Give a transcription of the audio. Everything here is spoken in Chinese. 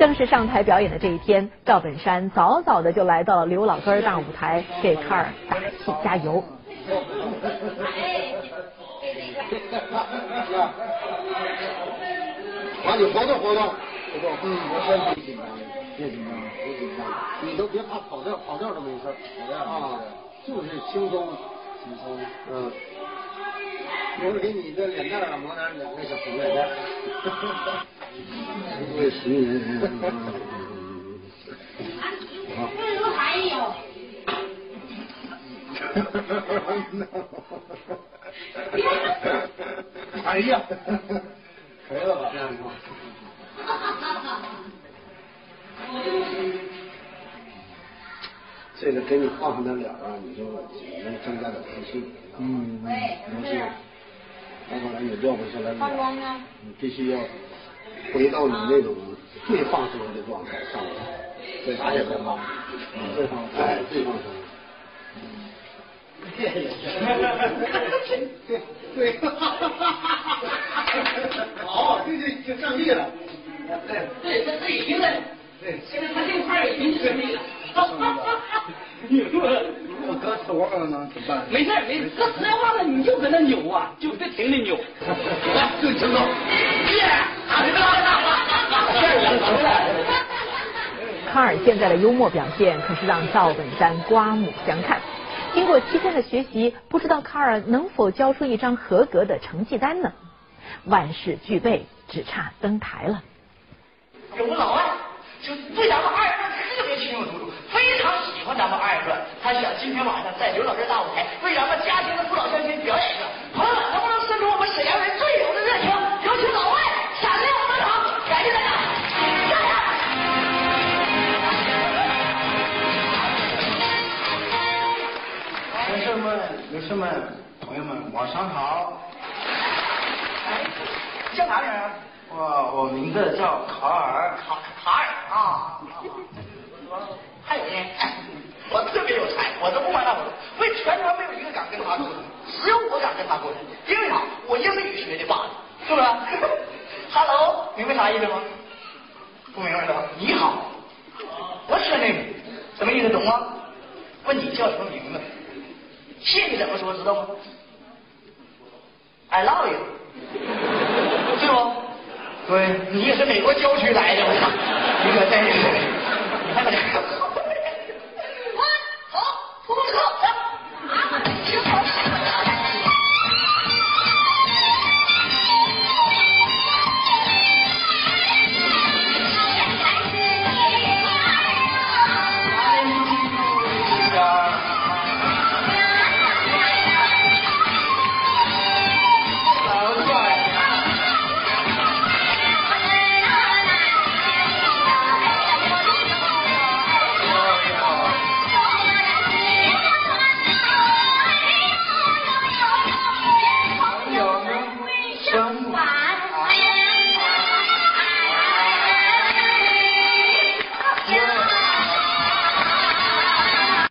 正式上台表演的这一天，赵本山早早的就来到了刘老根大舞台，给卡尔打气加油。把你活动活动，活动，嗯，别紧张，别紧张，别紧张，你都别怕跑调，跑调都没事啊，就是轻松，嗯。我给你这脸蛋上抹点两个小红脸蛋，不会识人。好。还有。哎呀，可以了吧？这样子。这个给你画上点脸啊，你就能增加点自信。嗯，没事。再后来你撂不下来脸，你必须要回到你那种最放松的状态上来，最放松，最放松，哎，最放松。对对，好，这就就胜利了。对，对，这这已经了。对，现在他这块已经胜利了。你说我搁手上呢，怎么办？没事没事，搁实话了，你就搁那扭啊，就别停的扭。来，就成功。耶！康尔现在的幽默表现可是让赵本山刮目相看。经过七天的学习，不知道卡尔能否交出一张合格的成绩单呢？万事俱备，只差登台了。有个老外就对咱们二人转特别情有独钟，非常喜欢咱们二人转。他想今天晚上在刘老根大舞台为咱们家庭的父老乡亲表演一个。朋友们，能不能伸出我们沈阳人最有的热情，有请老外闪亮登场？感谢大家！学生们、女士们、朋友们，晚上好。哎，叫啥名？我我名字叫卡尔。卡卡尔啊。还有呢？我特别有才，我都不瞒大伙说，为全船没有一个敢跟他过的，只有我敢跟他沟通。因为啥？我英语学的罢了，是不是？Hello，明白啥意思吗？不明白的，你好。我说那个什么意思？懂吗？问你叫什么名字？谢谢怎么说知道吗？I love you，对不？对，你也是美国郊区来的，你可真是，你看看这。